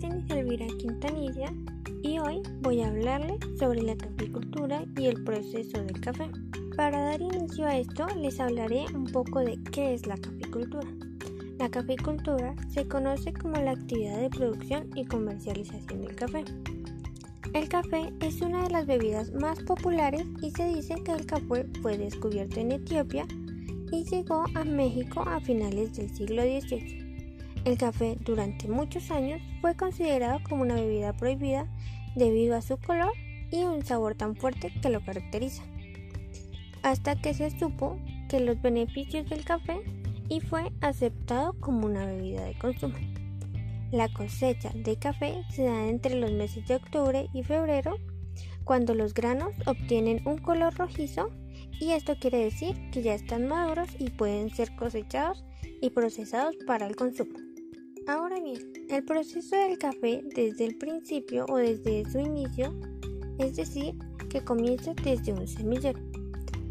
Colombia y hoy voy a hablarles sobre la caficultura y el proceso del café. Para dar inicio a esto les hablaré un poco de qué es la caficultura. La caficultura se conoce como la actividad de producción y comercialización del café. El café es una de las bebidas más populares y se dice que el café fue descubierto en Etiopía y llegó a México a finales del siglo XVIII. El café durante muchos años fue considerado como una bebida prohibida debido a su color y un sabor tan fuerte que lo caracteriza. Hasta que se supo que los beneficios del café y fue aceptado como una bebida de consumo. La cosecha de café se da entre los meses de octubre y febrero, cuando los granos obtienen un color rojizo y esto quiere decir que ya están maduros y pueden ser cosechados y procesados para el consumo. Ahora bien, el proceso del café desde el principio o desde su inicio, es decir, que comienza desde un semillero.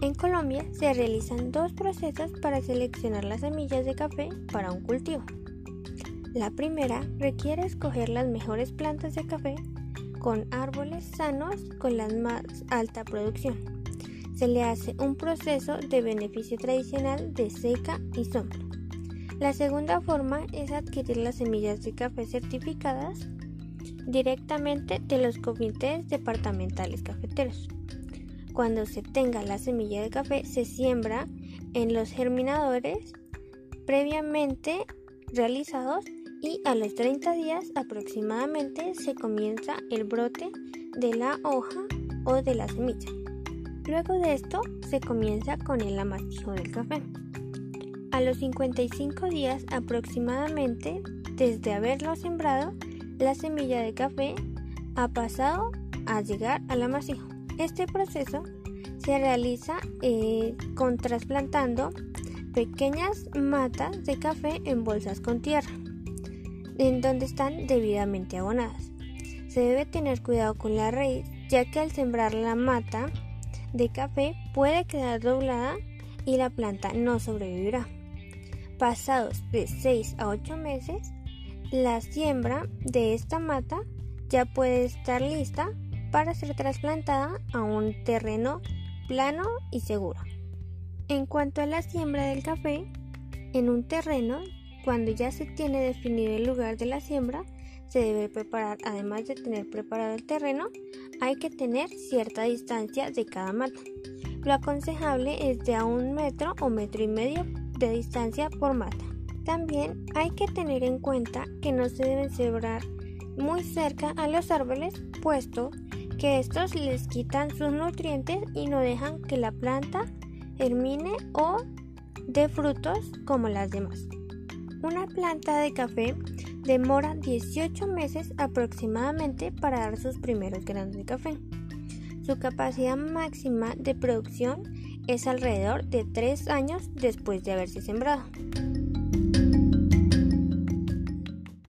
En Colombia se realizan dos procesos para seleccionar las semillas de café para un cultivo. La primera requiere escoger las mejores plantas de café con árboles sanos con la más alta producción. Se le hace un proceso de beneficio tradicional de seca y sombra. La segunda forma es adquirir las semillas de café certificadas directamente de los comités departamentales cafeteros. Cuando se tenga la semilla de café se siembra en los germinadores previamente realizados y a los 30 días aproximadamente se comienza el brote de la hoja o de la semilla. Luego de esto se comienza con el amasijo del café. A los 55 días aproximadamente desde haberlo sembrado, la semilla de café ha pasado a llegar al amasijo. Este proceso se realiza eh, con trasplantando pequeñas matas de café en bolsas con tierra, en donde están debidamente abonadas. Se debe tener cuidado con la raíz, ya que al sembrar la mata de café puede quedar doblada y la planta no sobrevivirá. Pasados de 6 a 8 meses, la siembra de esta mata ya puede estar lista para ser trasplantada a un terreno plano y seguro. En cuanto a la siembra del café, en un terreno, cuando ya se tiene definido el lugar de la siembra, se debe preparar, además de tener preparado el terreno, hay que tener cierta distancia de cada mata. Lo aconsejable es de a un metro o metro y medio de distancia por mata. También hay que tener en cuenta que no se deben sembrar muy cerca a los árboles, puesto que estos les quitan sus nutrientes y no dejan que la planta germine o dé frutos como las demás. Una planta de café demora 18 meses aproximadamente para dar sus primeros granos de café. Su capacidad máxima de producción es alrededor de 3 años después de haberse sembrado.